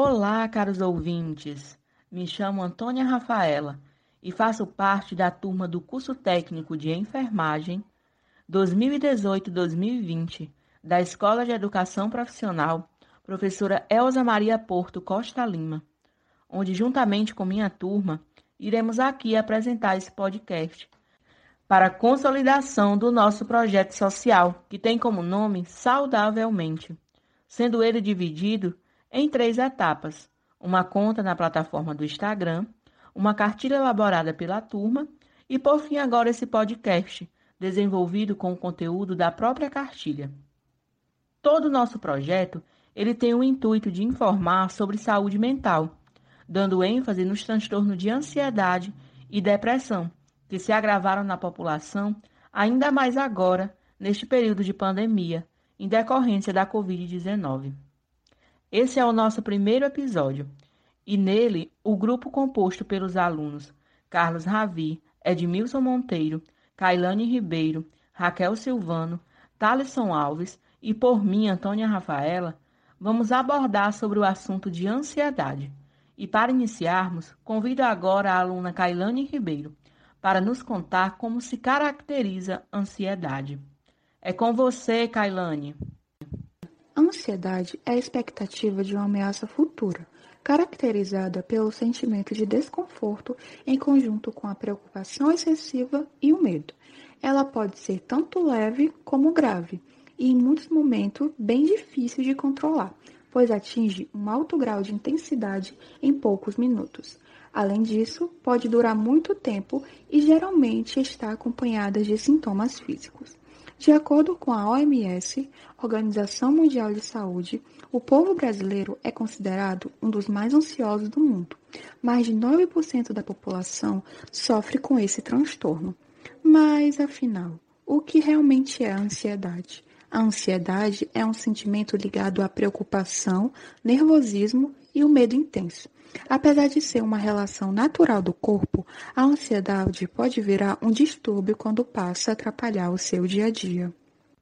Olá, caros ouvintes. Me chamo Antônia Rafaela e faço parte da turma do curso técnico de enfermagem 2018-2020 da Escola de Educação Profissional Professora Elza Maria Porto Costa Lima, onde juntamente com minha turma iremos aqui apresentar esse podcast para a consolidação do nosso projeto social, que tem como nome Saudavelmente, sendo ele dividido em três etapas: uma conta na plataforma do Instagram, uma cartilha elaborada pela turma e, por fim, agora esse podcast, desenvolvido com o conteúdo da própria cartilha. Todo o nosso projeto ele tem o intuito de informar sobre saúde mental, dando ênfase nos transtornos de ansiedade e depressão, que se agravaram na população ainda mais agora, neste período de pandemia, em decorrência da Covid-19. Esse é o nosso primeiro episódio, e nele o grupo composto pelos alunos Carlos Ravi, Edmilson Monteiro, Cailane Ribeiro, Raquel Silvano, Thaleson Alves e por mim, Antônia Rafaela, vamos abordar sobre o assunto de ansiedade. E para iniciarmos, convido agora a aluna Cailane Ribeiro para nos contar como se caracteriza ansiedade. É com você, Kailane. A ansiedade é a expectativa de uma ameaça futura, caracterizada pelo sentimento de desconforto em conjunto com a preocupação excessiva e o medo. Ela pode ser tanto leve como grave e, em muitos momentos, bem difícil de controlar, pois atinge um alto grau de intensidade em poucos minutos. Além disso, pode durar muito tempo e geralmente está acompanhada de sintomas físicos. De acordo com a OMS, Organização Mundial de Saúde, o povo brasileiro é considerado um dos mais ansiosos do mundo. Mais de 9% da população sofre com esse transtorno. Mas, afinal, o que realmente é a ansiedade? A ansiedade é um sentimento ligado à preocupação, nervosismo e o medo intenso. Apesar de ser uma relação natural do corpo, a ansiedade pode virar um distúrbio quando passa a atrapalhar o seu dia a dia.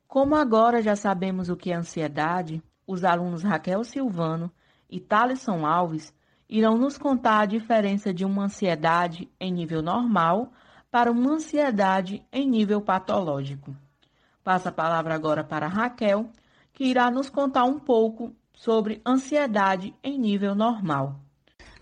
Como agora já sabemos o que é ansiedade, os alunos Raquel Silvano e Thaleson Alves irão nos contar a diferença de uma ansiedade em nível normal para uma ansiedade em nível patológico. Passo a palavra agora para Raquel, que irá nos contar um pouco sobre ansiedade em nível normal.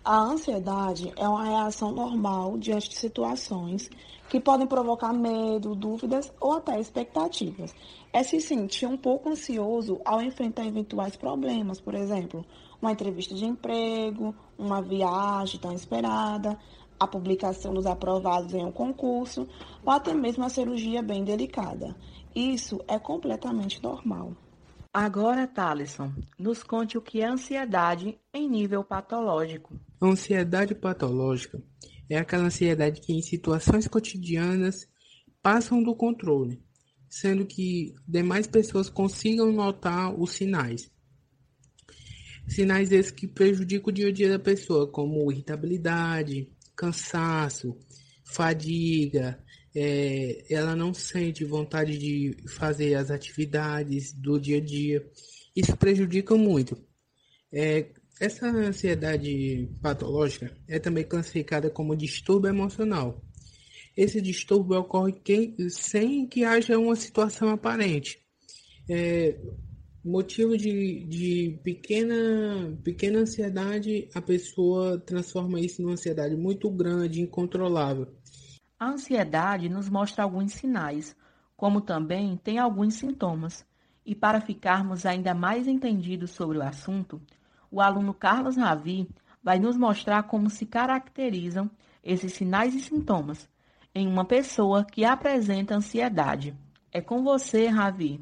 A ansiedade é uma reação normal diante de situações que podem provocar medo, dúvidas ou até expectativas. É se sentir um pouco ansioso ao enfrentar eventuais problemas, por exemplo, uma entrevista de emprego, uma viagem tão esperada, a publicação dos aprovados em um concurso ou até mesmo a cirurgia bem delicada. Isso é completamente normal. Agora, Thaleson, nos conte o que é ansiedade em nível patológico. A ansiedade patológica é aquela ansiedade que em situações cotidianas passam do controle, sendo que demais pessoas consigam notar os sinais. Sinais esses que prejudicam o dia a dia da pessoa, como irritabilidade, cansaço, fadiga, é, ela não sente vontade de fazer as atividades do dia a dia. Isso prejudica muito. É, essa ansiedade patológica é também classificada como distúrbio emocional. Esse distúrbio ocorre sem que haja uma situação aparente. É, motivo de, de pequena, pequena ansiedade, a pessoa transforma isso numa ansiedade muito grande, incontrolável. A ansiedade nos mostra alguns sinais, como também tem alguns sintomas. E para ficarmos ainda mais entendidos sobre o assunto, o aluno Carlos Ravi vai nos mostrar como se caracterizam esses sinais e sintomas em uma pessoa que apresenta ansiedade. É com você, Ravi.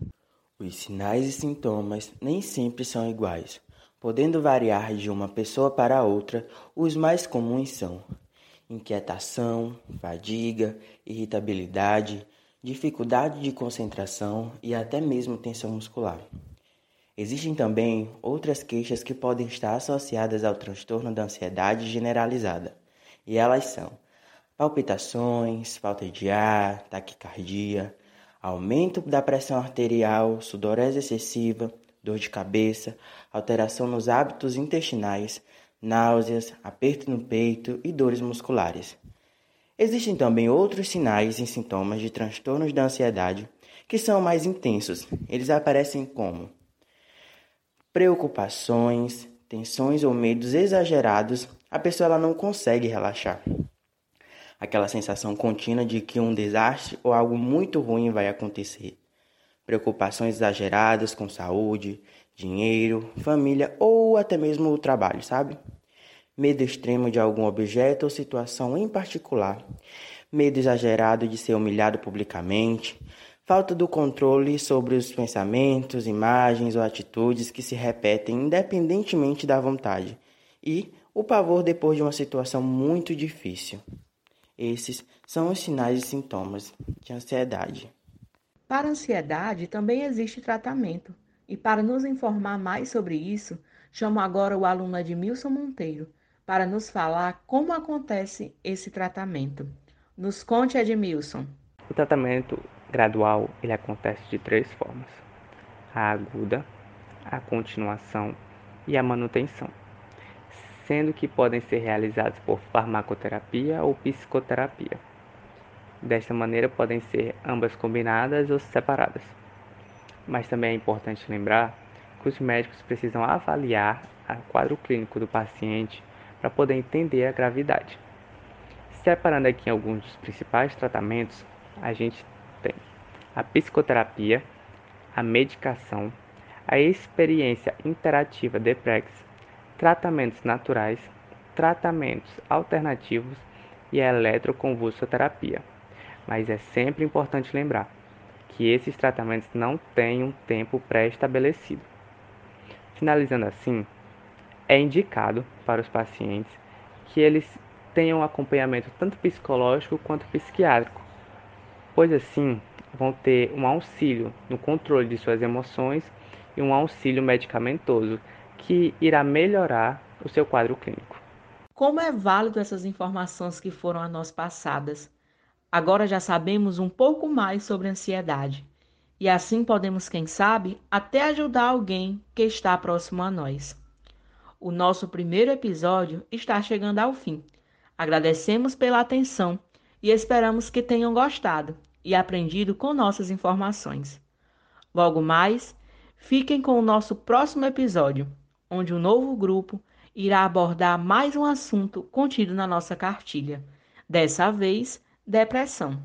Os sinais e sintomas nem sempre são iguais, podendo variar de uma pessoa para outra. Os mais comuns são inquietação, fadiga, irritabilidade, dificuldade de concentração e até mesmo tensão muscular. Existem também outras queixas que podem estar associadas ao transtorno da ansiedade generalizada, e elas são palpitações, falta de ar, taquicardia, aumento da pressão arterial, sudorese excessiva, dor de cabeça, alteração nos hábitos intestinais, náuseas, aperto no peito e dores musculares. Existem também outros sinais e sintomas de transtornos da ansiedade que são mais intensos. Eles aparecem como preocupações, tensões ou medos exagerados. A pessoa não consegue relaxar. Aquela sensação contínua de que um desastre ou algo muito ruim vai acontecer. Preocupações exageradas com saúde, dinheiro, família ou até mesmo o trabalho, sabe? medo extremo de algum objeto ou situação em particular, medo exagerado de ser humilhado publicamente, falta do controle sobre os pensamentos, imagens ou atitudes que se repetem independentemente da vontade, e o pavor depois de uma situação muito difícil. Esses são os sinais e sintomas de ansiedade. Para a ansiedade também existe tratamento, e para nos informar mais sobre isso, chamo agora o aluno Edmilson Monteiro, para nos falar como acontece esse tratamento. Nos conte, Edmilson. O tratamento gradual ele acontece de três formas: a aguda, a continuação e a manutenção, sendo que podem ser realizados por farmacoterapia ou psicoterapia. Desta maneira, podem ser ambas combinadas ou separadas. Mas também é importante lembrar que os médicos precisam avaliar o quadro clínico do paciente para poder entender a gravidade. Separando aqui alguns dos principais tratamentos, a gente tem a psicoterapia, a medicação, a experiência interativa DEPREX, tratamentos naturais, tratamentos alternativos e a eletroconvulsoterapia. Mas é sempre importante lembrar que esses tratamentos não têm um tempo pré-estabelecido. Finalizando assim, é indicado para os pacientes que eles tenham acompanhamento tanto psicológico quanto psiquiátrico, pois assim vão ter um auxílio no controle de suas emoções e um auxílio medicamentoso que irá melhorar o seu quadro clínico. Como é válido essas informações que foram a nós passadas? Agora já sabemos um pouco mais sobre ansiedade e assim podemos, quem sabe, até ajudar alguém que está próximo a nós. O nosso primeiro episódio está chegando ao fim. Agradecemos pela atenção e esperamos que tenham gostado e aprendido com nossas informações. Logo mais, fiquem com o nosso próximo episódio, onde um novo grupo irá abordar mais um assunto contido na nossa cartilha. Dessa vez, depressão.